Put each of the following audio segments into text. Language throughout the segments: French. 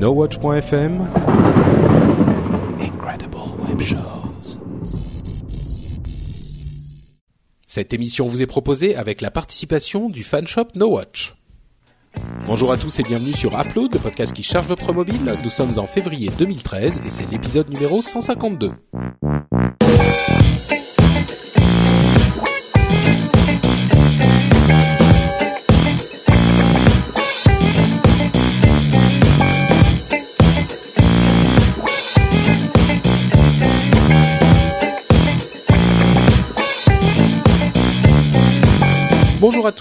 NoWatch.fm Incredible Web Shows. Cette émission vous est proposée avec la participation du fanshop NoWatch. Bonjour à tous et bienvenue sur Upload, le podcast qui charge votre mobile. Nous sommes en février 2013 et c'est l'épisode numéro 152.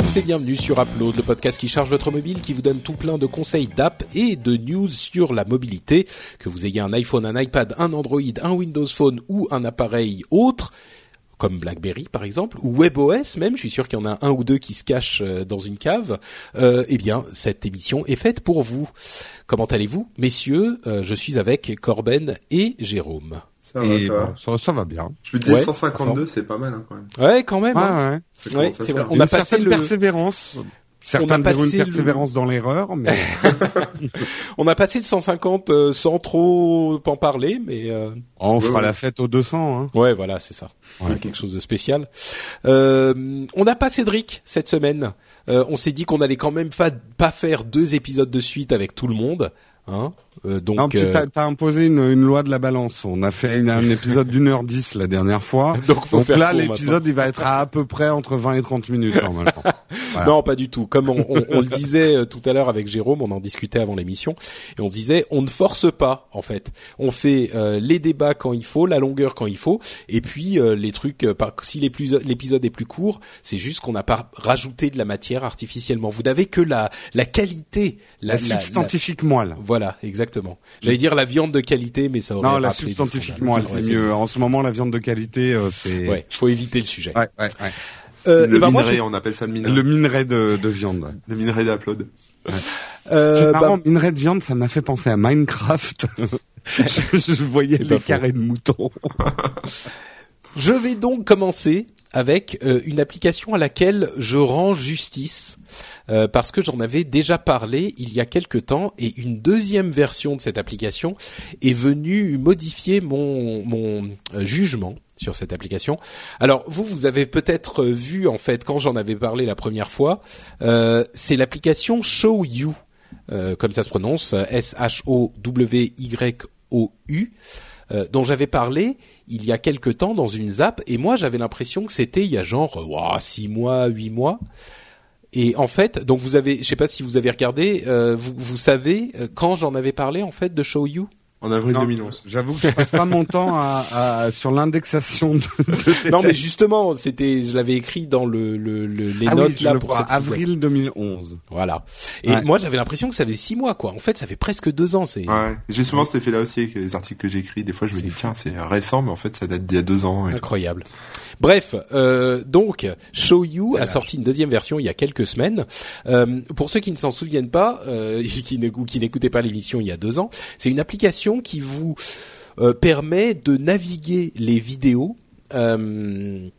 Tous et bienvenue sur Upload, le podcast qui charge votre mobile, qui vous donne tout plein de conseils d'app et de news sur la mobilité. Que vous ayez un iPhone, un iPad, un Android, un Windows Phone ou un appareil autre, comme BlackBerry par exemple, ou WebOS même, je suis sûr qu'il y en a un ou deux qui se cachent euh, dans une cave, euh, eh bien cette émission est faite pour vous. Comment allez-vous Messieurs, euh, je suis avec Corben et Jérôme. Ça va, Et ça va. ça, ça va bien. Je me disais Ouais, 152, c'est pas mal hein, quand même. Ouais, quand même. hein. Ouais, ouais. C'est vrai. On Une a passé le- persévérance. Certains On a diront passé une le- persévérance dans l'erreur, mais On a passé le 150 euh, sans trop en parler, mais euh, on fera ouais. la fête aux 200. Hein. ouais, voilà, c'est ça. Ouais. quelque chose de spécial. Euh, on n'a pas Cédric cette semaine. Euh, on s'est dit qu'on allait quand même fa- pas faire deux épisodes de suite avec tout le monde. Hein Euh, donc, Non, puis euh, t'as imposé une, une loi de la balance. On a fait une- un épisode d'une heure dix la dernière fois. donc, faut Donc faire là, l'épisode, il va être à à peu près entre 20 et 30 minutes normalement. Voilà. Non, pas du tout. Comme on, on- on le disait euh, tout à l'heure avec Jérôme, on en discutait avant l'émission, et on disait on ne force pas en fait. On fait euh, les débats quand il faut, la longueur quand il faut, et puis euh, les trucs. euh, par, si l'épisode est plus court, c'est juste qu'on n'a pas rajouté de la matière artificiellement. Vous n'avez que la la qualité, La, substantifique moelle. Voilà, exactement. J'allais dire la viande de qualité, mais ça aurait Non, la rappelé des substantifique scandales. moelle, Ouais, c'est mieux. En ce moment, la viande de qualité, euh, c'est... Ouais, faut éviter le sujet. Ouais, ouais, ouais. Euh, le eh ben, moi, minerai, on appelle ça le minerai. Le minerai de, de viande. ouais. Le minerai d'upload. euh, c'est bah, minerai de viande, ça m'a fait penser à Minecraft. je, je voyais les carrés de moutons. Je vais donc commencer avec euh, une application à laquelle je rends justice euh, parce que j'en avais déjà parlé il y a quelque temps et une deuxième version de cette application est venue modifier mon, mon euh, jugement sur cette application. Alors vous, vous avez peut-être vu en fait quand j'en avais parlé la première fois, euh, c'est l'application Show You, euh, comme ça se prononce, S-H-O-W-Y-O-U, euh, dont j'avais parlé il y a quelque temps dans une zap et moi j'avais l'impression que c'était il y a genre euh, ouah, six mois, huit mois. Et en fait, donc vous avez, je sais pas si vous avez regardé, euh, vous, vous savez euh, quand j'en avais parlé en fait de Show You? En avril Non, 2011. J'avoue que je passe pas mon temps à, à- sur l'indexation de, Non mais justement, c'était, je l'avais écrit dans le, le, le- les Ah oui, notes je là le pour vois, cet épisode. avril 2011. Voilà. Et Ouais. moi j'avais l'impression que ça faisait six mois quoi. En fait, ça fait presque deux ans. C'est Ouais. J'ai souvent cet effet-là aussi avec les articles que j'écris. Des fois, je me dis, tiens, c'est récent, mais en fait, ça date d'il y a deux ans. Et tout. Bref, euh, donc Show You a sorti une deuxième version il y a quelques semaines. Euh, pour ceux qui ne s'en souviennent pas, euh, qui ne- ou qui n'écoutaient pas l'émission il y a deux ans, c'est une application qui vous euh, permet de naviguer les vidéos. euh,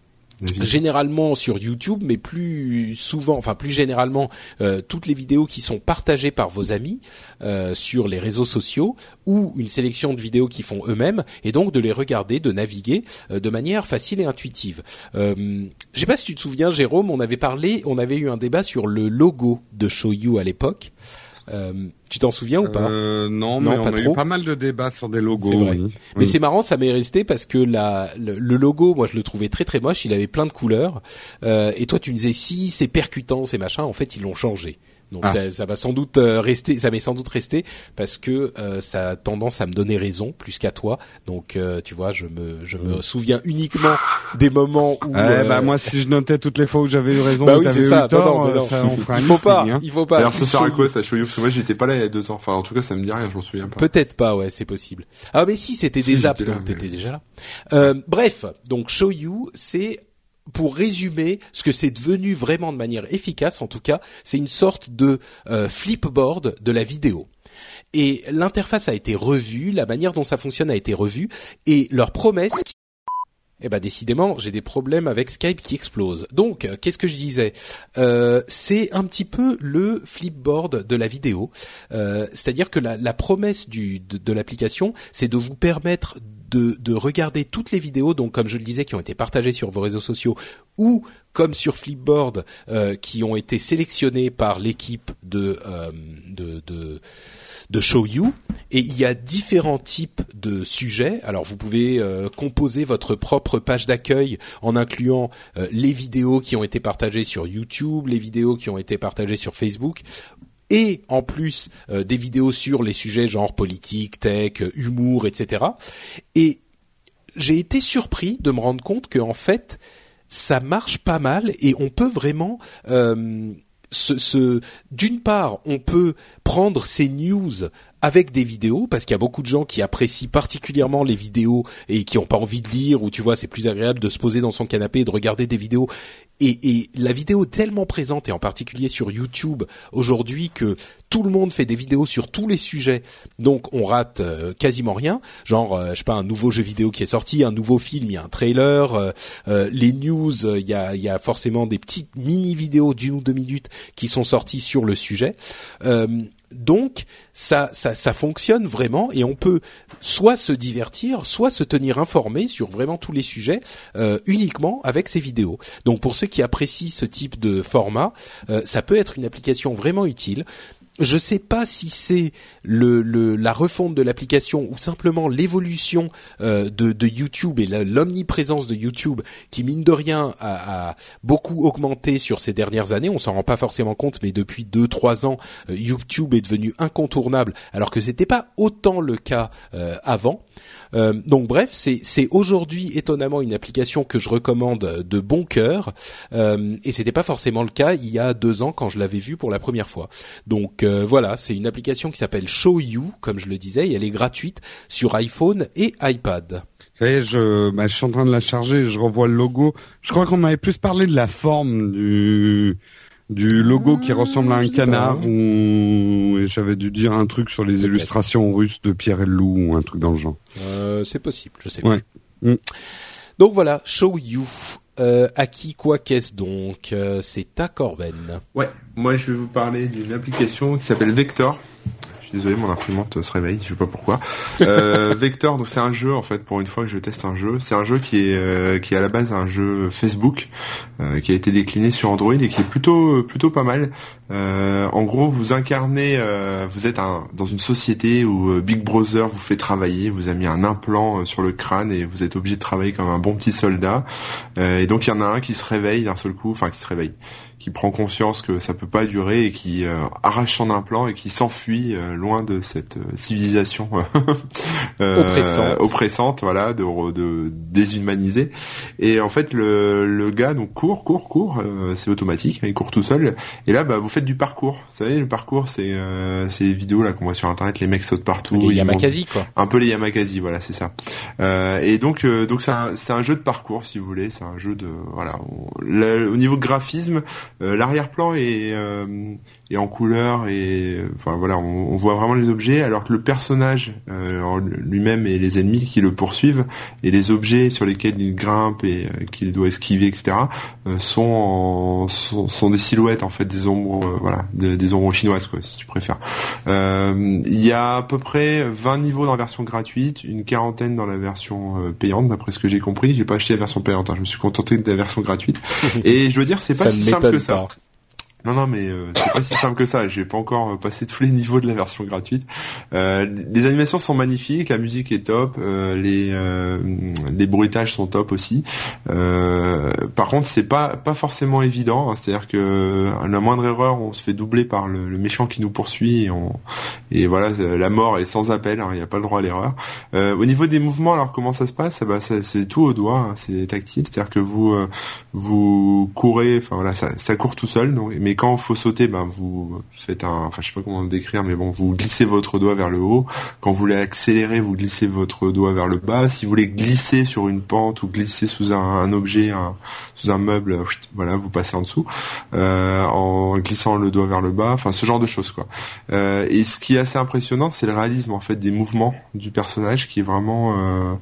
généralement sur YouTube, mais plus souvent, enfin plus généralement, euh, toutes les vidéos qui sont partagées par vos amis euh, sur les réseaux sociaux ou une sélection de vidéos qu'ils font eux-mêmes, et donc de les regarder, de naviguer euh, de manière facile et intuitive. Euh, Je sais pas si tu te souviens, Jérôme, on avait parlé, on avait eu un débat sur le logo de Show You à l'époque. Euh, tu t'en souviens ou pas Euh, non, Non, mais on pas a trop. eu pas mal de débats sur des logos. Vrai. oui. Mais Oui. c'est marrant, ça m'est resté parce que la, le, le logo, moi je le trouvais très très moche, il avait plein de couleurs. Euh, et toi tu me disais si c'est percutant, c'est machin, en fait ils l'ont changé. Donc Ah. ça, ça va sans doute euh, rester, ça m'est sans doute resté parce que euh, ça a tendance à me donner raison plus qu'à toi. Donc euh, tu vois, je me je me souviens uniquement des moments où euh, bah moi si je notais toutes les fois où j'avais eu raison bah ou oui, c'est eu ça. tort, Non, non, mais euh, non. ça, on fera un il faut pas, hein. il faut pas. D'ailleurs, ça sert à quoi, You. ça, Show You Parce que moi, j'étais pas là il y a deux ans. Enfin, en tout cas, ça me dit rien, je m'en souviens pas. Peut-être pas, ouais, c'est possible. Ah mais si, c'était Si, des apps, donc mais- t'étais déjà là. Euh, bref, donc Show You, c'est pour résumer ce que c'est devenu vraiment de manière efficace, en tout cas, c'est une sorte de euh, flipboard de la vidéo. Et l'interface a été revue, la manière dont ça fonctionne a été revue, et leur promesse Eh ben décidément, j'ai des problèmes avec Skype qui explose. Donc, euh, qu'est-ce que je disais? Euh, C'est un petit peu le flipboard de la vidéo. Euh, c'est-à-dire que la, promesse du, de, l'application, c'est de vous permettre de, de, regarder toutes les vidéos, donc comme je le disais, qui ont été partagées sur vos réseaux sociaux, ou comme sur Flipboard, qui ont été sélectionnées par l'équipe de, de, de de Show You et il y a différents types de sujets. Alors vous pouvez euh, composer votre propre page d'accueil en incluant euh, les vidéos qui ont été partagées sur YouTube, les vidéos qui ont été partagées sur Facebook et en plus euh, des vidéos sur les sujets genre politique, tech, humour, etc. Et j'ai été surpris de me rendre compte que en fait ça marche pas mal et on peut vraiment ce, d'une part, on peut prendre ces news avec des vidéos parce qu'il y a beaucoup de gens qui apprécient particulièrement les vidéos et qui n'ont pas envie de lire ou tu vois c'est plus agréable de se poser dans son canapé et de regarder des vidéos. Et, la vidéo est tellement présente et en particulier sur YouTube aujourd'hui que tout le monde fait des vidéos sur tous les sujets. Donc on rate euh, quasiment rien. Genre euh, je sais pas un nouveau jeu vidéo qui est sorti un nouveau film il y a un trailer euh, les news il y a, forcément des petites mini vidéos d'une ou deux minutes qui sont sorties sur le sujet. Donc ça, ça, fonctionne vraiment et on peut soit se divertir, soit se tenir informé sur vraiment tous les sujets euh, uniquement avec ces vidéos. Donc pour ceux qui apprécient ce type de format, euh, ça peut être une application vraiment utile je sais pas si c'est le, la refonte de l'application ou simplement l'évolution euh, de, YouTube et l'omniprésence de YouTube qui mine de rien a, beaucoup augmenté sur ces dernières années. On s'en rend pas forcément compte, mais depuis deux trois ans, euh, YouTube est devenu incontournable, alors que c'était pas autant le cas euh, avant. Euh, donc bref, c'est aujourd'hui étonnamment une application que je recommande de bon cœur euh, et c'était pas forcément le cas il y a deux ans quand je l'avais vue pour la première fois. Donc euh, voilà, c'est une application qui s'appelle Show You, comme je le disais, et elle est gratuite sur iPhone et iPad. Savez, je, bah, je suis en train de la charger, je revois le logo. Je crois qu'on m'avait plus parlé de la forme du du logo qui ressemble à un canard ou j'avais dû dire un truc sur les illustrations russes de Pierre et le Loup ou un truc dans le genre. Euh, c'est possible, je sais pas. Mm. Donc voilà, Show You. Euh, à qui quoi qu'est-ce donc euh, C'est ta Corben. Ouais, moi je vais vous parler d'une application qui s'appelle Vector désolé, mon imprimante se réveille, je sais pas pourquoi. Euh, Vector, donc c'est un jeu en fait. Pour une fois que je teste un jeu, c'est un jeu qui est euh, qui est à la base un jeu Facebook, euh, qui a été décliné sur Android et qui est plutôt plutôt pas mal. en gros, vous incarnez, vous êtes un, dans une société où Big Brother vous fait travailler, vous a mis un implant sur le crâne et vous êtes obligé de travailler comme un bon petit soldat. et donc il y en a un qui se réveille d'un seul coup, enfin qui se réveille qui prend conscience que ça peut pas durer et qui euh, arrache son implant et qui s'enfuit euh, loin de cette euh, civilisation oppressante. oppressante, voilà, de, de déshumanisée. Et en fait, le, le gars donc court, court, court, c'est automatique, il court tout seul. Et là, bah, vous faites du parcours. Vous savez, le parcours, c'est ces vidéos là qu'on voit sur internet, les mecs sautent partout. Les Yamakasi, quoi. Un peu les Yamakasi, voilà, c'est ça. et donc, donc c'est un, un jeu de parcours, si vous voulez. C'est un jeu de, voilà. au niveau graphisme, euh, l'arrière-plan est, euh, est en couleur et enfin voilà, on, voit vraiment les objets, alors que le personnage euh, lui-même et les ennemis qui le poursuivent et les objets sur lesquels il grimpe et qu'il doit esquiver, etc. sont, sont, des silhouettes en fait, des ombres, voilà, des, ombres chinoises quoi, si tu préfères. Il y a à peu près 20 niveaux dans la version gratuite, une quarantaine dans la version payante, d'après ce que j'ai compris. J'ai pas acheté la version payante, hein, je me suis contenté de la version gratuite. et je veux dire, c'est pas si simple que ça. Non, non, mais euh, c'est pas si simple que ça. J'ai pas encore euh, passé tous les niveaux de la version gratuite. Euh, les animations sont magnifiques, la musique est top, euh, les les bruitages sont top aussi. par contre, c'est pas pas forcément évident. Hein. C'est-à-dire que la moindre erreur, on se fait doubler par le, méchant qui nous poursuit et, on, et voilà, la mort est sans appel. Hein. Il n'y a pas le droit à l'erreur. au niveau des mouvements, alors comment ça se passe? Bah, c'est tout au doigt, hein. c'est tactile. C'est-à-dire que vous vous courez, enfin voilà, ça, ça court tout seul. Donc, mais quand il faut sauter, ben vous faites un, enfin je sais pas comment le décrire, mais bon, vous glissez votre doigt vers le haut. Quand vous voulez accélérer, vous glissez votre doigt vers le bas. Si vous voulez glisser sur une pente ou glisser sous un, objet, sous un meuble, voilà, vous passez en dessous euh, en glissant le doigt vers le bas. Enfin, ce genre de choses quoi. Euh, et ce qui est assez impressionnant, c'est le réalisme en fait des mouvements du personnage, qui est vraiment euh,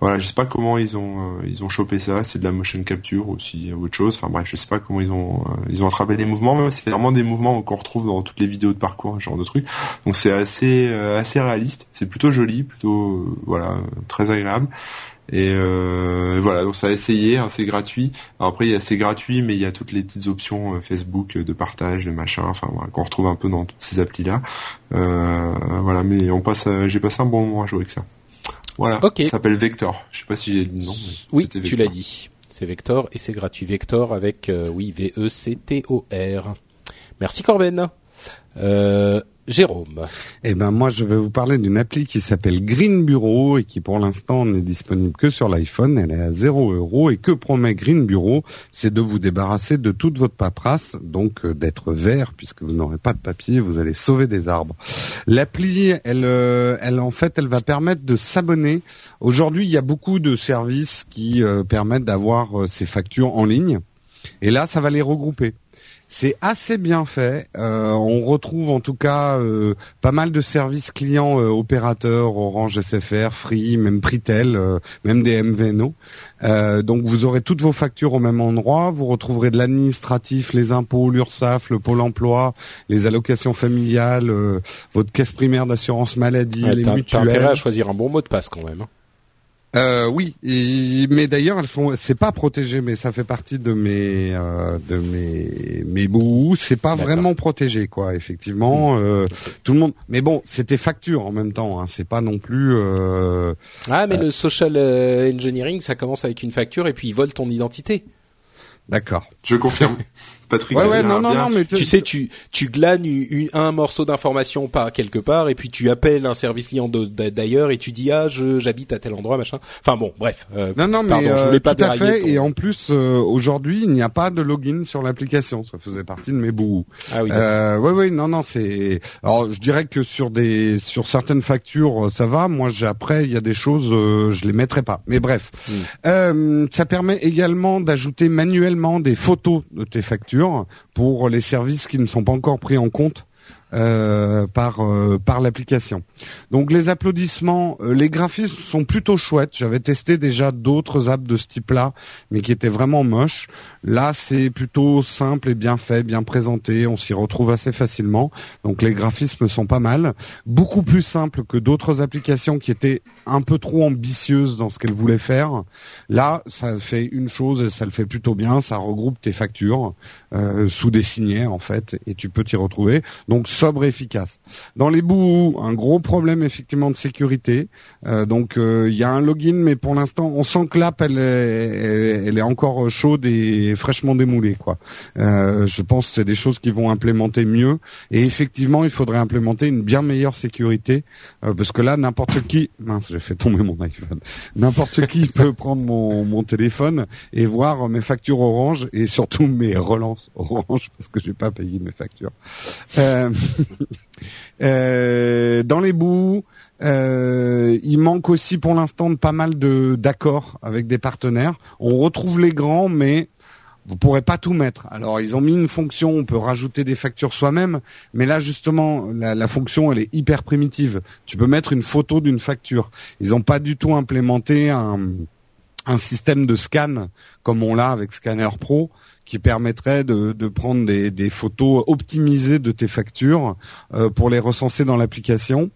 voilà, je sais pas comment ils ont euh, ils ont chopé ça, c'est de la motion capture ou si autre chose. Enfin bref, je sais pas comment ils ont euh, ils ont attrapé les mouvements, mais c'est vraiment des mouvements qu'on retrouve dans toutes les vidéos de parcours, ce genre de trucs. Donc c'est assez euh, assez réaliste, c'est plutôt joli, plutôt voilà, très agréable. Et voilà, donc ça a essayé, hein, c'est gratuit. Alors après, il y a c'est gratuit, mais il y a toutes les petites options Facebook de partage, de machin, enfin voilà, qu'on retrouve un peu dans toutes ces applis là. voilà, mais on passe, j'ai passé un bon moment à jouer avec ça. Voilà. Ok. Ça s'appelle Vector. Je sais pas si j'ai le nom. oui, tu l'as dit. C'est Vector et c'est gratuit. Vector avec euh, oui V E C T O R. Merci Corben. Euh, Jérôme. Eh ben moi je vais vous parler d'une appli qui s'appelle Green Bureau et qui pour l'instant n'est disponible que sur l'iPhone. Elle est à 0 euros et que promet Green Bureau, c'est de vous débarrasser de toute votre paperasse, donc euh, d'être vert puisque vous n'aurez pas de papier, vous allez sauver des arbres. L'appli, elle, euh, elle en fait, elle va permettre de s'abonner. Aujourd'hui, il y a beaucoup de services qui euh, permettent d'avoir ces factures en ligne. Et là, ça va les regrouper. C'est assez bien fait. Euh, on retrouve en tout cas euh, pas mal de services clients euh, opérateurs, Orange, SFR, Free, même Pritel, même des MVNO. donc vous aurez toutes vos factures au même endroit. Vous retrouverez de l'administratif, les impôts, l'URSSAF, le Pôle Emploi, les allocations familiales, votre caisse primaire d'assurance maladie, les mutuelles. T'as intérêt à choisir un bon mot de passe quand même. Hein. Euh, oui, mais d'ailleurs elles sont, c'est pas protégé, mais ça fait partie de mes, euh, de mes, mes bouts. C'est pas vraiment protégé, quoi. Effectivement, hmm. euh, tout le monde. Mais bon, c'était facture en même temps. Hein, c'est pas non plus. Euh, ah, mais le social engineering, ça commence avec une facture et puis ils volent ton identité. D'accord. Je confirme. Patrick. Ouais, ouais, non, non, non, mais tu sais, tu tu glanes un morceau d'information par quelque part et puis tu appelles un service client d'ailleurs et tu dis ah je j'habite à tel endroit machin. Enfin bon, bref. Euh, non, non, mais je voulais pas tout à fait. Et en plus, euh, aujourd'hui, il n'y a pas de login sur l'application. Ça faisait partie de mes bouts. Ah oui. Euh, oui, oui, non, non, c'est. Alors, je dirais que sur des sur certaines factures, ça va. Moi, j'ai après, il y a des choses, euh, je les mettrai pas. Mais bref, hmm. euh, ça permet également d'ajouter manuellement des photos de tes factures pour les services qui ne sont pas encore pris en compte euh, par euh, par l'application. Donc les applaudissements, euh, les graphismes sont plutôt chouettes. J'avais testé déjà d'autres apps de ce type-là, mais qui étaient vraiment moches. Là, c'est plutôt simple et bien fait, bien présenté. On s'y retrouve assez facilement. Donc les graphismes sont pas mal. Beaucoup plus simple que d'autres applications qui étaient un peu trop ambitieuses dans ce qu'elles voulaient faire. Là, ça fait une chose et ça le fait plutôt bien. Ça regroupe tes factures euh, sous des signets en fait, et tu peux t'y retrouver. Donc sobre et efficace. Dans les bouts, un gros problème effectivement de sécurité. Euh, donc euh, il y a un login, mais pour l'instant, on sent que l'app elle est, elle est encore chaude et fraîchement démoulé quoi. Je pense que c'est des choses qui vont implémenter mieux et effectivement il faudrait implémenter une bien meilleure sécurité parce que là n'importe qui mince j'ai fait tomber mon iPhone n'importe qui peut prendre mon, mon téléphone et voir mes factures Orange et surtout mes relances Orange parce que j'ai pas payé mes factures. Euh, euh, dans les bouts, euh, il manque aussi pour l'instant pas mal de d'accords avec des partenaires. On retrouve les grands, mais vous pourrez pas tout mettre. Alors ils ont mis une fonction, on peut rajouter des factures soi-même, mais là justement la, fonction elle est hyper primitive. Tu peux mettre une photo d'une facture. Ils n'ont pas du tout implémenté un, un système de scan comme on l'a avec Scanner Pro qui permettrait de, prendre des, des, photos optimisées de tes factures euh, pour les recenser dans l'application.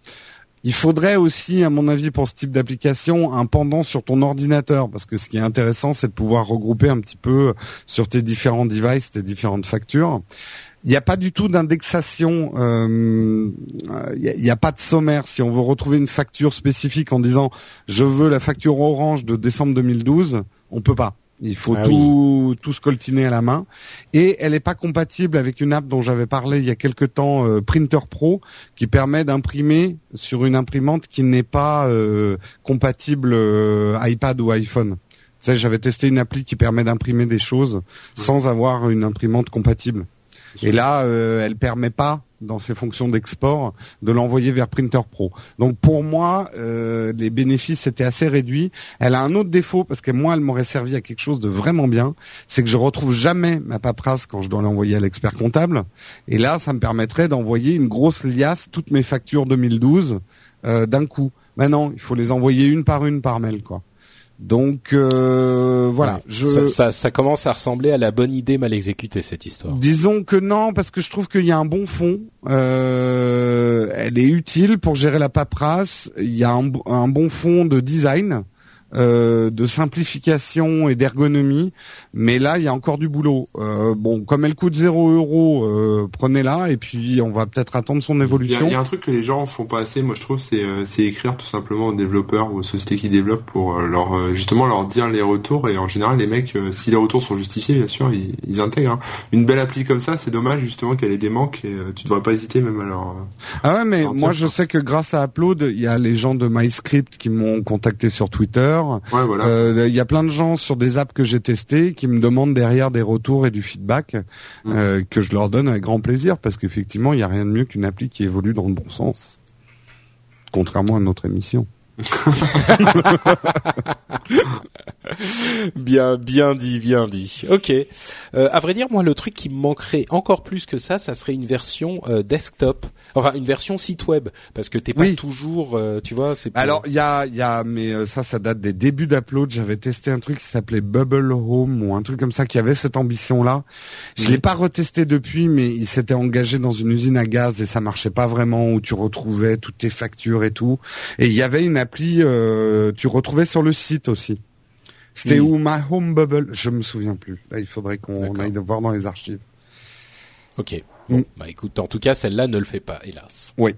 Il faudrait aussi, à mon avis, pour ce type d'application, un pendant sur ton ordinateur, parce que ce qui est intéressant, c'est de pouvoir regrouper un petit peu sur tes différents devices, tes différentes factures. Il n'y a pas du tout d'indexation, euh, il n'y a, a, pas de sommaire. Si on veut retrouver une facture spécifique en disant je veux la facture orange de décembre 2012, on peut pas. Il faut ah tout, tout scoltiner à la main. Et elle n'est pas compatible avec une app dont j'avais parlé il y a quelque temps, euh, Printer Pro, qui permet d'imprimer sur une imprimante qui n'est pas euh, compatible euh, iPad ou iPhone. Vous savez, j'avais testé une appli qui permet d'imprimer des choses sans avoir une imprimante compatible. Et là, euh, elle permet pas dans ses fonctions d'export de l'envoyer vers Printer Pro. Donc pour moi, euh, les bénéfices étaient assez réduits. Elle a un autre défaut parce que moi, elle m'aurait servi à quelque chose de vraiment bien, c'est que je retrouve jamais ma paperasse quand je dois l'envoyer à l'expert comptable. Et là, ça me permettrait d'envoyer une grosse liasse toutes mes factures 2012 euh, d'un coup. Maintenant, il faut les envoyer une par une par mail, quoi. Donc euh, voilà, je... ça, ça, ça, commence à ressembler à la bonne idée mal exécutée cette histoire. Disons que non, parce que je trouve qu'il y a un bon fond. Euh, elle est utile pour gérer la paperasse. Il y a un, un bon fond de design. Euh, de simplification et d'ergonomie, mais là il y a encore du boulot. Euh, bon, comme elle coûte 0 euros, euh, prenez-la et puis on va peut-être attendre son évolution. Il y, a un truc que les gens font pas assez, moi je trouve, c'est c'est écrire tout simplement aux développeurs ou aux sociétés qui développent pour leur justement leur dire les retours et en général les mecs, si les retours sont justifiés, bien sûr, ils, ils intègrent. Hein. Une belle appli comme ça, c'est dommage justement qu'elle ait des manques et tu devrais pas hésiter même à leur. Ah ouais, mais moi je sais que grâce à Upload, il y a les gens de MyScript qui m'ont contacté sur Twitter. Ouais, voilà. Euh, il y a plein de gens sur des apps que j'ai testées qui me demandent derrière des retours et du feedback mm. euh, que je leur donne avec grand plaisir parce qu'effectivement, il n'y a rien de mieux qu'une appli qui évolue dans le bon sens. Contrairement à notre émission. bien, bien dit, bien dit. Ok. Euh, à vrai dire, moi, le truc qui me manquerait encore plus que ça, ça serait une version euh, desktop, enfin une version site web, parce que t'es pas toujours, euh, tu vois. C'est Alors, il y a, il y a, mais euh, ça, ça date des débuts d'Upload. J'avais testé un truc qui s'appelait Bubble Home ou un truc comme ça qui avait cette ambition-là. Je l'ai pas retesté depuis, mais il s'était engagé dans une usine à gaz et ça marchait pas vraiment où tu retrouvais toutes tes factures et tout. Et il y avait une appli, tu retrouvais sur le site aussi. C'était où My Home Bubble Je me souviens plus. Là, il faudrait qu'on aille le voir dans les archives. Ok. Bon, mm. bah écoute, en tout cas, celle-là ne le fait pas, hélas. Oui.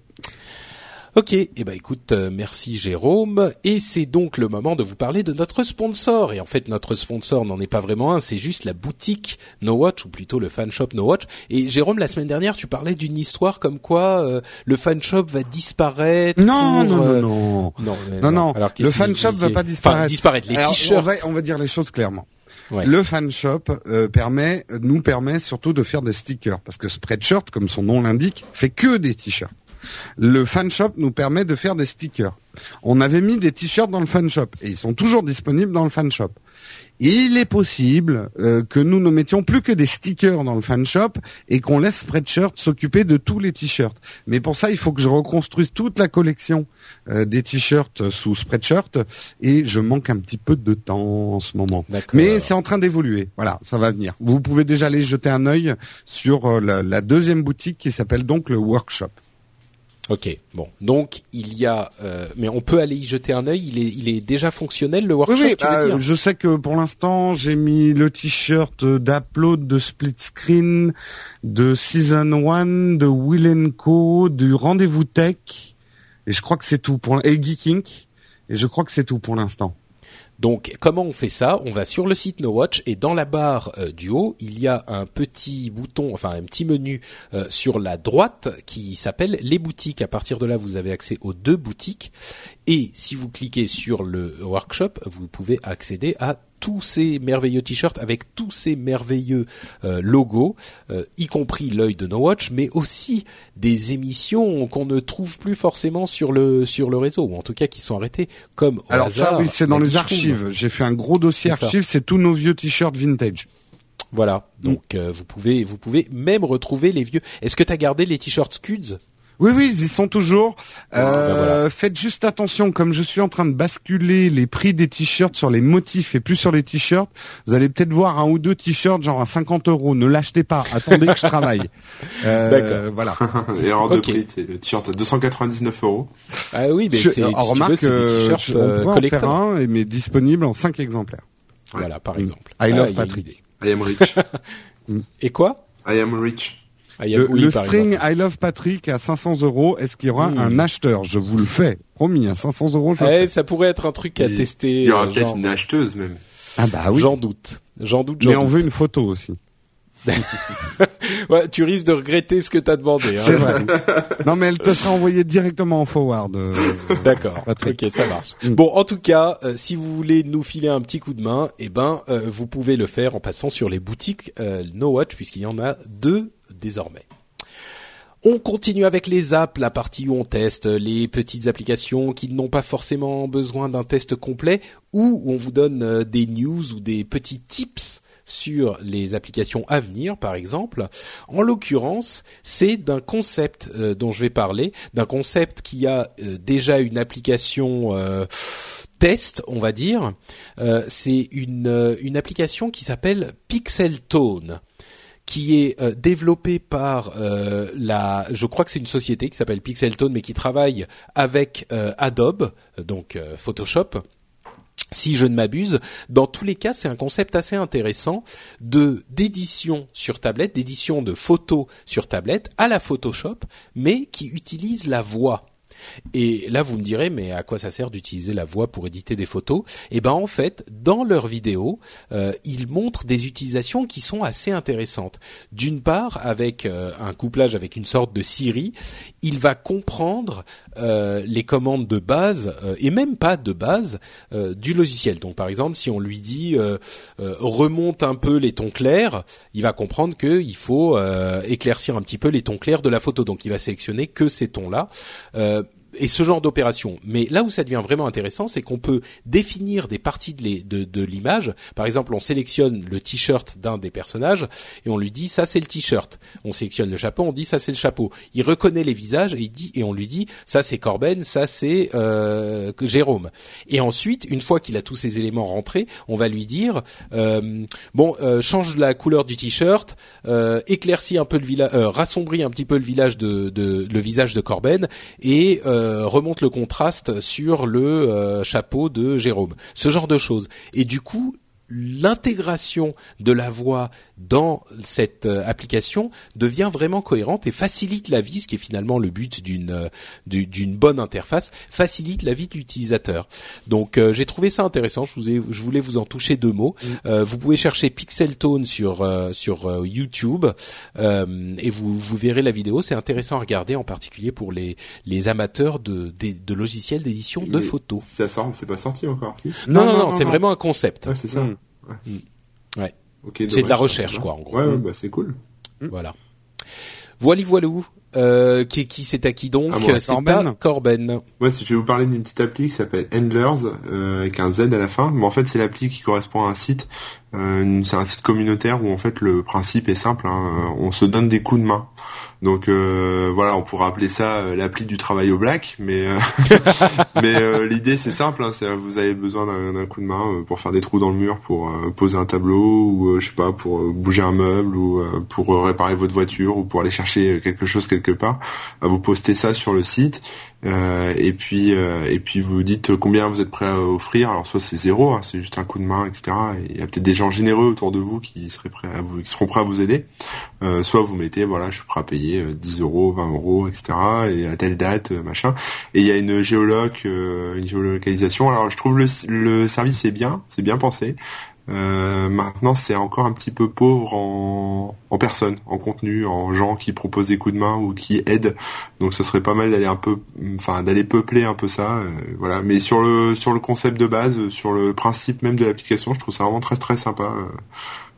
Ok, et eh ben écoute, euh, merci Jérôme, et c'est donc le moment de vous parler de notre sponsor. Et en fait, notre sponsor n'en est pas vraiment un, c'est juste la boutique No Watch, ou plutôt le fan shop No Watch. Et Jérôme, la semaine dernière, tu parlais d'une histoire comme quoi euh, le fan shop va disparaître. Non, non, non, non, non, non, non. Alors, le fan shop va pas disparaître. disparaître. Les t-shirts. On va, on va dire les choses clairement. Le fan shop euh, permet, nous permet surtout de faire des stickers parce que Spreadshirt, comme son nom l'indique, fait que des t-shirts. Le fan shop nous permet de faire des stickers. On avait mis des t-shirts dans le fan shop et ils sont toujours disponibles dans le fan shop. Il est possible euh, que nous ne mettions plus que des stickers dans le fan shop et qu'on laisse Spreadshirt s'occuper de tous les t-shirts. Mais pour ça, il faut que je reconstruise toute la collection euh, des t-shirts sous Spreadshirt et je manque un petit peu de temps en ce moment. Mais c'est en train d'évoluer. Voilà, ça va venir. Vous pouvez déjà aller jeter un œil sur euh, la, la deuxième boutique qui s'appelle donc le Workshop. Ok, bon, donc il y a, euh, mais on peut aller y jeter un œil. Il est, il est déjà fonctionnel le workshop. Oui, bah, je sais que pour l'instant j'ai mis le t-shirt d'Upload, de Split Screen, de Season 1, de Will Co, du Rendez-vous Tech, et je crois que c'est tout pour et Geeking, et je crois que c'est tout pour l'instant. Donc comment on fait ça? On va sur le site No Watch et dans la barre euh, du haut, il y a un petit bouton, enfin un petit menu euh, sur la droite qui s'appelle les boutiques. À partir de là, vous avez accès aux deux boutiques et si vous cliquez sur le workshop, vous pouvez accéder à tous ces merveilleux t-shirts avec tous ces merveilleux euh, logos, euh, y compris l'œil de No Watch, mais aussi des émissions qu'on ne trouve plus forcément sur le sur le réseau ou en tout cas qui sont arrêtées comme au Alors ça oui, c'est dans les archives. J'ai fait un gros dossier archives, c'est tous nos vieux t-shirts vintage. Voilà, donc euh, vous pouvez vous pouvez même retrouver les vieux. Est-ce que tu as gardé les t-shirts Scuds? Oui, oui, ils y sont toujours. Euh, ben Faites juste attention, comme je suis en train de basculer les prix des t-shirts sur les motifs et plus sur les t-shirts, vous allez peut-être voir un ou deux t-shirts genre à 50 euros. Ne l'achetez pas, attendez que je travaille. Euh, D'accord. Voilà. Erreur de prix, le t-shirt à 299 euros. Ah oui, mais c'est en remarque, euh, je, on peut en faire un, mais disponible en 5 exemplaires. Voilà, par mm. exemple. I love ah, Patrick. I am rich. et quoi? I am rich. Ah, le, string I Love Patrick à 500 euros, est-ce qu'il y aura hmm. un acheteur Je vous le fais, promis, à 500 euros. Eh, ça pourrait être un truc à tester. Il y aura euh, peut-être une acheteuse même. Ah bah oui. J'en doute. J'en doute. Mais on veut une photo aussi. ouais, tu risques de regretter ce que t'as demandé. Hein. C'est vrai. non, mais elle te sera envoyée directement en forward. Euh, D'accord. Ok, ça marche. Mm. Bon, en tout cas, euh, si vous voulez nous filer un petit coup de main, eh ben, vous pouvez le faire en passant sur les boutiques No Watch, puisqu'il y en a deux désormais. On continue avec les apps, la partie où on teste les petites applications qui n'ont pas forcément besoin d'un test complet ou où on vous donne euh, des news ou des petits tips sur les applications à venir, par exemple. En l'occurrence, c'est d'un concept euh, dont je vais parler, d'un concept qui a euh, déjà une application test, on va dire. c'est une application qui s'appelle Pixel Tone qui est euh, développé par euh, la, je crois que c'est une société qui s'appelle Pixeltone, mais qui travaille avec euh, Adobe, donc Photoshop si je ne m'abuse. Dans tous les cas, c'est un concept assez intéressant de d'édition sur tablette, d'édition de photos sur tablette à la Photoshop, mais qui utilise la voix. Et là, vous me direz, mais à quoi ça sert d'utiliser la voix pour éditer des photos? Eh ben, en fait, dans leurs vidéos, euh, ils montrent des utilisations qui sont assez intéressantes. D'une part, avec euh, un couplage avec une sorte de Siri, il va comprendre euh, les commandes de base et même pas de base du logiciel. Donc, par exemple, si on lui dit remonte un peu les tons clairs, il va comprendre qu'il faut éclaircir un petit peu les tons clairs de la photo. Donc, il va sélectionner que ces tons-là et ce genre d'opération. Mais là où ça devient vraiment intéressant, c'est qu'on peut définir des parties de l'image. Par exemple, on sélectionne le t-shirt d'un des personnages et on lui dit ça c'est le t-shirt. On sélectionne le chapeau, on dit ça c'est le chapeau. Il reconnaît les visages et on lui dit ça c'est Corben, ça c'est euh, Jérôme. Et ensuite, une fois qu'il a tous ces éléments rentrés, on va lui dire euh, bon euh, change la couleur du t-shirt, euh, éclaircis un peu le village, euh, rassombris un petit peu le village de, de le visage de Corben et euh, euh, remonte le contraste sur le euh, chapeau de Jérôme. Ce genre de choses. Et du coup, l'intégration de la voix dans cette euh, application devient vraiment cohérente et facilite la vie, ce qui est finalement le but d'une euh, d'une bonne interface, facilite la vie de l'utilisateur. Donc euh, j'ai trouvé ça intéressant. Je, vous ai, je voulais vous en toucher deux mots. Mm. vous pouvez chercher Pixel Tone sur sur YouTube et vous vous verrez la vidéo. C'est intéressant à regarder, en particulier pour les les amateurs de de, logiciels d'édition de photos. Ça sort, c'est pas sorti encore. non, non, non, c'est vraiment un concept. c'est ça. Mm. Ouais. c'est de la recherche, quoi, en gros. Ouais, bah, c'est cool. Voilà. Voili voilou. Euh, qui, qui c'est à qui donc ah, C'est Corben. Corben. Ouais, je vais vous parler d'une petite appli qui s'appelle Endlers euh, avec un Z à la fin. Mais en fait, c'est l'appli qui correspond à un site. Euh, c'est un site communautaire où en fait le principe est simple. Hein, on se donne des coups de main. Donc euh, voilà, on pourrait appeler ça euh, l'appli du travail au black, mais euh, mais l'idée c'est simple, hein, vous avez besoin d'un coup de main pour faire des trous dans le mur, pour poser un tableau ou je sais pas pour bouger un meuble ou pour réparer votre voiture ou pour aller chercher quelque chose quelque part. Vous postez ça sur le site euh, et puis euh, et puis vous dites combien vous êtes prêt à offrir? Alors soit c'est zéro, hein, c'est juste un coup de main, etc. il y a peut-être des gens généreux autour de vous qui seraient prêts à vous, qui seront prêts à vous aider. Euh, soit vous mettez voilà, je suis prêt à payer 10 euros, 20 euros, etc. Et à telle date, machin. Et il y a une géoloc, une géolocalisation. Alors je trouve le, le service est bien, c'est bien pensé. Euh, maintenant, c'est encore un petit peu pauvre en, en personnes, en contenu, en gens qui proposent des coups de main ou qui aident. Donc, ce serait pas mal d'aller un peu, enfin, d'aller peupler un peu ça. Euh, voilà. Mais sur le sur le concept de base, sur le principe même de l'application, je trouve ça vraiment très très sympa. Euh,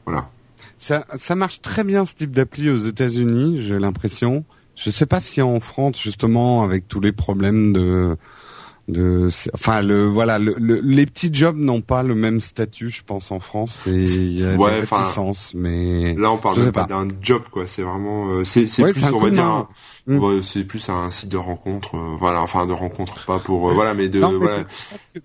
voilà. Ça, ça marche très bien ce type d'appli aux États-Unis, j'ai l'impression. Je sais pas si en France, justement, avec tous les problèmes de de enfin le voilà le, les petits jobs n'ont pas le même statut je pense en France. Et il y a ouais, des mais là on parle pas, d'un job quoi. C'est vraiment euh, c'est c'est plus on va dire mm. c'est plus un site de rencontre euh, voilà enfin de rencontre pas pour euh, voilà mais de voilà.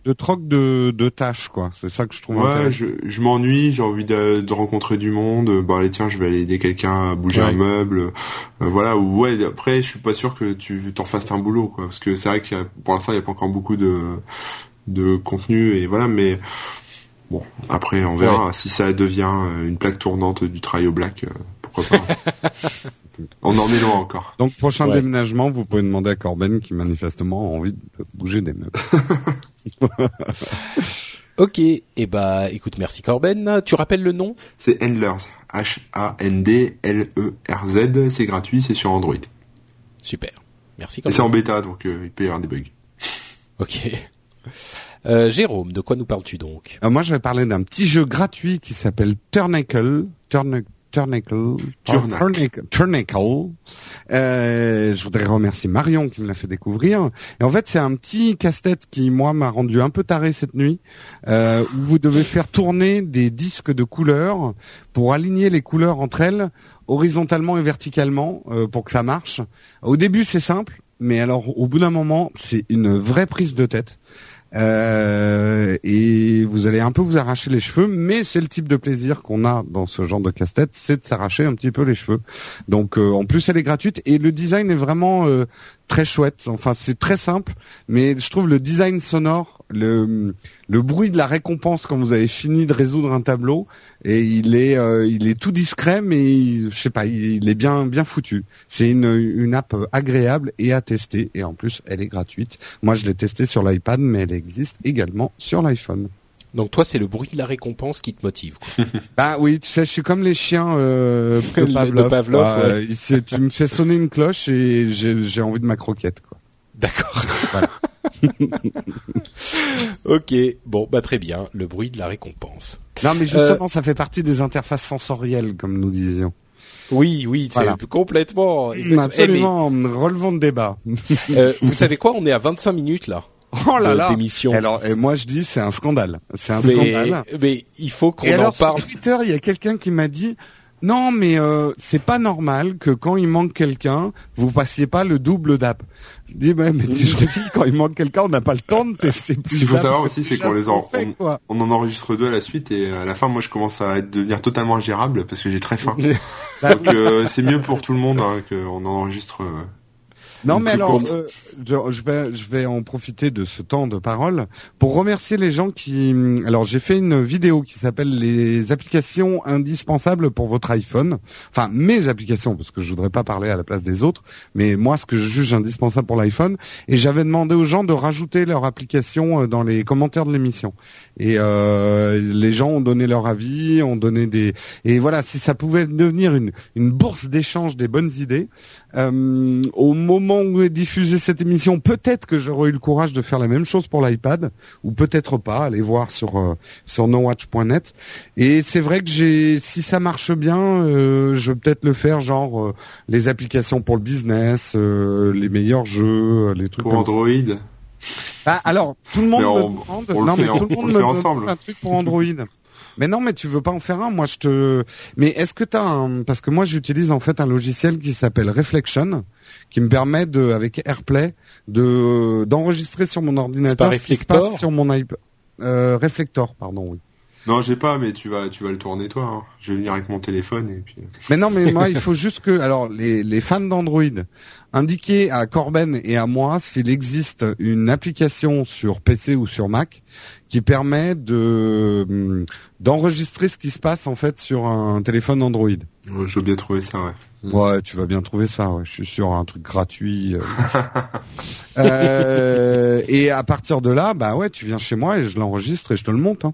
de troc de de tâches quoi. C'est ça que je trouve ouais je, je m'ennuie j'ai envie de, de, rencontrer du monde bah allez tiens je vais aller aider quelqu'un à bouger un meuble voilà ou ouais après je suis pas sûr que tu t'en fasses un boulot quoi parce que c'est vrai que pour l'instant il y a pas encore beaucoup de de contenu et voilà mais bon après on verra. Si ça devient euh, une plaque tournante du travail au black euh, pourquoi pas on en est loin encore donc prochain déménagement vous pouvez demander à Corben qui manifestement a envie de bouger des meubles Ok, et eh bah écoute, merci Corben. Tu rappelles le nom? C'est Endlers, H-A-N-D-L-E-R-Z. C'est gratuit, c'est sur Android. Super, merci Corben. Et c'est en bêta, donc euh, il peut y avoir des bugs. Ok. Euh, Jérôme, de quoi nous parles-tu donc? Euh, Moi, je vais parler d'un petit jeu gratuit qui s'appelle Turnacle. Turn Turnacle. Euh, je voudrais remercier Marion qui me l'a fait découvrir. Et en fait, c'est un petit casse-tête qui, moi, m'a rendu un peu taré cette nuit, euh, où vous devez faire tourner des disques de couleurs pour aligner les couleurs entre elles horizontalement et verticalement euh, pour que ça marche. Au début, c'est simple, mais alors au bout d'un moment, c'est une vraie prise de tête. Euh, et vous allez un peu vous arracher les cheveux, mais c'est le type de plaisir qu'on a dans ce genre de casse-tête, c'est de s'arracher un petit peu les cheveux. Donc euh, en plus elle est gratuite et le design est vraiment euh, très chouette. Enfin c'est très simple, mais je trouve le design sonore, le bruit de la récompense quand vous avez fini de résoudre un tableau et il est euh, il est tout discret mais je sais pas il, est bien bien foutu. C'est une une app agréable et à tester et en plus elle est gratuite. Moi je l'ai testé sur l'iPad mais elle existe également sur l'iPhone donc toi, c'est le bruit de la récompense qui te motive. Quoi. bah oui, tu sais, je suis comme les chiens euh, de Pavlov. tu me fais sonner une cloche et j'ai envie de ma croquette. quoi. D'accord. Voilà. ok, bon, bah très bien, le bruit de la récompense. Non, mais justement, euh, ça fait partie des interfaces sensorielles, comme nous disions. Oui, oui, c'est complètement. Absolument, relevons de débat. euh, vous savez quoi On est à 25 minutes là. Oh là là. Alors, et moi je dis c'est un scandale. C'est un scandale. Mais il faut qu'on en parle. Sur Twitter, il y a quelqu'un qui m'a dit non, mais euh, c'est pas normal que quand il manque quelqu'un, vous passiez pas le double d'app. Je dis mais, mais je dis quand il manque quelqu'un, on n'a pas le temps de tester. Ce qu'il faut savoir aussi, c'est qu'on les en, on, en enregistre deux à la suite et à la fin, moi, je commence à devenir totalement ingérable parce que j'ai très faim. Donc euh, c'est mieux pour tout le monde hein, qu'on en enregistre. Euh, non, mais alors, euh, je, vais, je vais en profiter de ce temps de parole pour remercier les gens qui. Alors, j'ai fait une vidéo qui s'appelle les applications indispensables pour votre iPhone. Enfin, mes applications, parce que je voudrais pas parler à la place des autres, mais moi, ce que je juge indispensable pour l'iPhone. Et j'avais demandé aux gens de rajouter leur application euh, dans les commentaires de l'émission. Et euh, les gens ont donné leur avis, ont donné des. Et voilà, si ça pouvait devenir une, une bourse d'échange des bonnes idées, euh, au moment où est diffusée cette émission, peut-être que j'aurais eu le courage de faire la même chose pour l'iPad, ou peut-être pas. Allez voir sur euh, sur nowatch.net. Et c'est vrai que j'ai, si ça marche bien, euh, je vais peut-être le faire, genre euh, les applications pour le business, les meilleurs jeux, les trucs pour Android? Bah, alors, tout le monde me demande. non, mais tout le monde me demande un truc pour Android. Mais non, mais tu veux pas en faire un. Moi, je te. Mais est-ce que t'as un Parce que moi, j'utilise en fait un logiciel qui s'appelle Reflection, qui me permet de, avec AirPlay, de d'enregistrer sur mon ordinateur ce qui se passe sur mon iPad. Euh, Reflector, pardon, oui. Non, j'ai pas, mais tu vas, tu vas le tourner toi. Hein. Je vais venir avec mon téléphone et puis. Euh. Mais non, mais moi, il faut juste que, alors, les, les fans d'Android, indiquez à Corben et à moi s'il existe une application sur PC ou sur Mac qui permet de hum, d'enregistrer ce qui se passe en fait sur un téléphone Android. Ouais, je veux bien trouver ça, ouais. Ouais, tu vas bien trouver ça. Ouais. Je suis sur un truc gratuit. Euh. euh, et à partir de là, bah ouais, tu viens chez moi et je l'enregistre et je te le monte. Hein.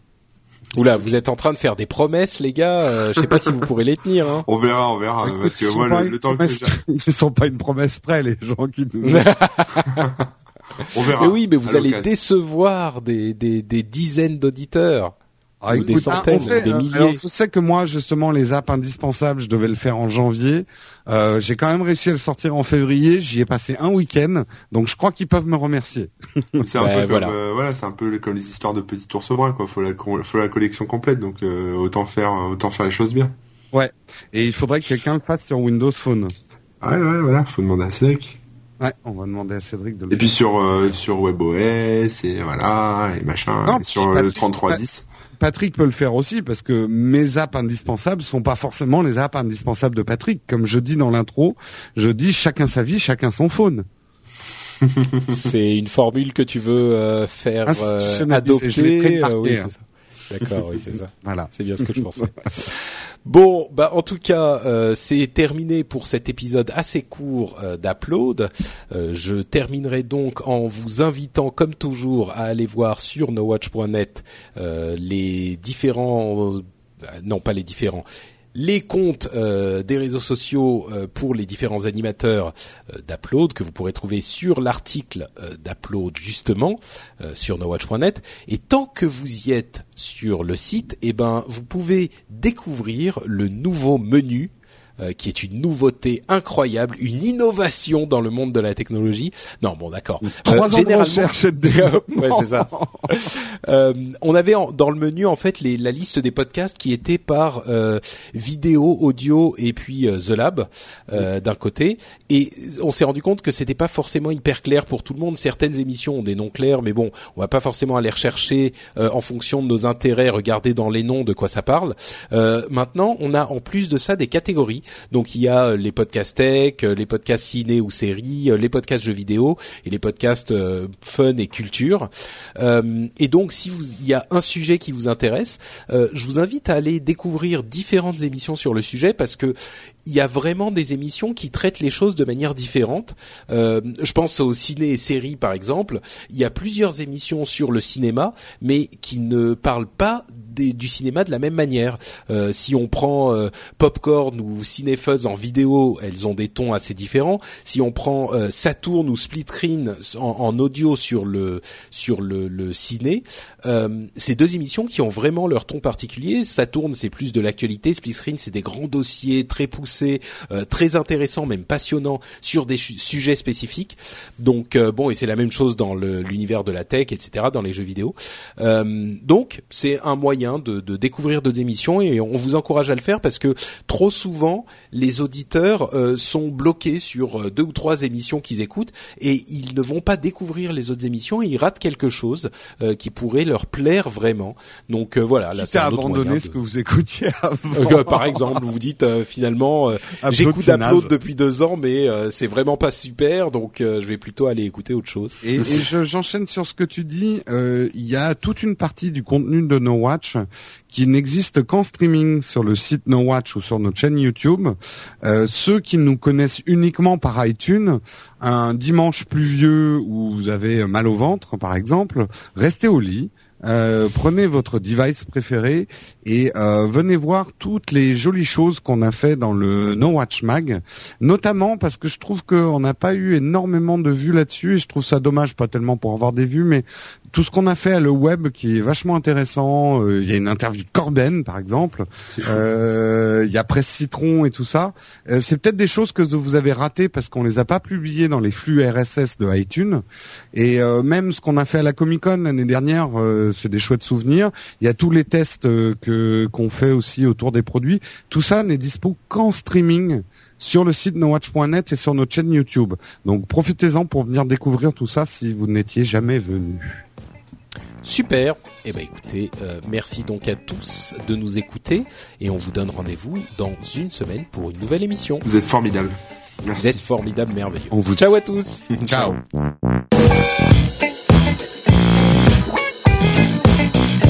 Oula, vous êtes en train de faire des promesses, les gars. Euh, je sais pas si vous pourrez les tenir. Hein. On verra, on verra. parce que moi, le, temps que ce sont pas une promesse près, les gens qui nous. on verra. Mais oui, mais vous allez décevoir des, des, des dizaines d'auditeurs. Ah, des centaines, des milliers. Alors, je sais que moi, justement, les apps indispensables, je devais le faire en janvier. Euh, j'ai quand même réussi à le sortir en février. J'y ai passé un week-end, donc je crois qu'ils peuvent me remercier. c'est un voilà. comme, euh, voilà, c'est un peu comme les histoires de petits ours bruns, quoi. Faut la, faut la collection complète, donc euh, autant faire, autant faire les choses bien. Ouais. Et il faudrait que quelqu'un le fasse sur Windows Phone. Ouais, ouais, voilà. Faut demander à Cédric. Ouais, on va demander à Cédric de le Et puis sur sur WebOS et voilà et machin et sur le 3310. Patrick peut le faire aussi parce que mes apps indispensables sont pas forcément les apps indispensables de Patrick. Comme je dis dans l'intro, je dis chacun sa vie, chacun son phone. c'est une formule que tu veux euh, faire ah, euh, adopter. Euh, oui, hein. D'accord, oui, c'est ça. voilà. C'est bien ce que je pensais. Bon, bah en tout cas, euh, c'est terminé pour cet épisode assez court euh, d'Upload. Euh, je terminerai donc en vous invitant, comme toujours, à aller voir sur nowatch.net les différents, non pas les différents, les comptes euh, des réseaux sociaux euh, pour les différents animateurs euh, d'Upload que vous pourrez trouver sur l'article d'Upload justement sur nowatch.net et tant que vous y êtes sur le site, eh ben vous pouvez découvrir le nouveau menu euh, qui est une nouveauté incroyable, une innovation dans le monde de la technologie. Non, bon, d'accord. Trois euh, généralement, ouais, c'est ça. euh, on avait dans le menu en fait les, la liste des podcasts qui étaient par euh, vidéo, audio et puis euh, The Lab d'un côté. Et on s'est rendu compte que c'était pas forcément hyper clair pour tout le monde. Certaines émissions ont des noms clairs, mais bon, on va pas forcément aller rechercher en fonction de nos intérêts, regarder dans les noms de quoi ça parle. maintenant, on a en plus de ça des catégories donc il y a euh, les podcasts tech, euh, les podcasts ciné ou séries, euh, les podcasts jeux vidéo et les podcasts fun et culture. et donc si vous il y a un sujet qui vous intéresse, je vous invite à aller découvrir différentes émissions sur le sujet parce que il y a vraiment des émissions qui traitent les choses de manière différente. Je pense aux ciné et séries par exemple. Il y a plusieurs émissions sur le cinéma, mais qui ne parlent pas du cinéma de la même manière. Euh, si on prend euh, Popcorn ou Cinefuzz en vidéo, elles ont des tons assez différents. Si on prend euh, Saturn ou Split Screen en, audio sur le sur le, le ciné, euh, c'est deux émissions qui ont vraiment leur ton particulier. Saturn c'est plus de l'actualité, Split Screen c'est des grands dossiers très poussés euh, très intéressant, même passionnant sur des sujets spécifiques. Donc bon, et c'est la même chose dans l'univers de la tech, etc., dans les jeux vidéo. Donc c'est un moyen de, de découvrir d'autres émissions et on vous encourage à le faire parce que trop souvent les auditeurs sont bloqués sur deux ou trois émissions qu'ils écoutent et ils ne vont pas découvrir les autres émissions et ils ratent quelque chose qui pourrait leur plaire vraiment. Donc voilà, là c'est abandonné ce que vous écoutiez avant. par exemple, vous dites finalement euh, j'écoute Upload depuis deux ans, mais euh, c'est vraiment pas super, donc euh, je vais plutôt aller écouter autre chose. Et, j'enchaîne sur ce que tu dis. Il y a toute une partie du contenu de No Watch qui n'existe qu'en streaming sur le site No Watch ou sur notre chaîne YouTube. ceux qui nous connaissent uniquement par iTunes, un dimanche pluvieux où vous avez mal au ventre, par exemple, restez au lit euh, prenez votre device préféré et euh, venez voir toutes les jolies choses qu'on a fait dans le No Watch Mag, notamment parce que je trouve qu'on n'a pas eu énormément de vues là-dessus et je trouve ça dommage, pas tellement pour avoir des vues, mais tout ce qu'on a fait à le web qui est vachement intéressant. Euh, il y a une interview de Corben par exemple. Il y a Presse Citron et tout ça. c'est peut-être des choses que vous avez ratées parce qu'on les a pas publiées dans les flux RSS de iTunes. Et même ce qu'on a fait à la Comic Con l'année dernière c'est des chouettes souvenirs. Il y a tous les tests euh, que qu'on fait aussi autour des produits. Tout ça n'est dispo qu'en streaming sur le site nowatch.net et sur notre chaîne YouTube. Donc profitez-en pour venir découvrir tout ça si vous n'étiez jamais venu. Super. Eh ben écoutez, euh, merci donc à tous de nous écouter et on vous donne rendez-vous dans une semaine pour une nouvelle émission. Vous êtes formidables. Merci. Vous êtes formidables, merveilleux. On vous... Ciao à tous. Ciao. Okay.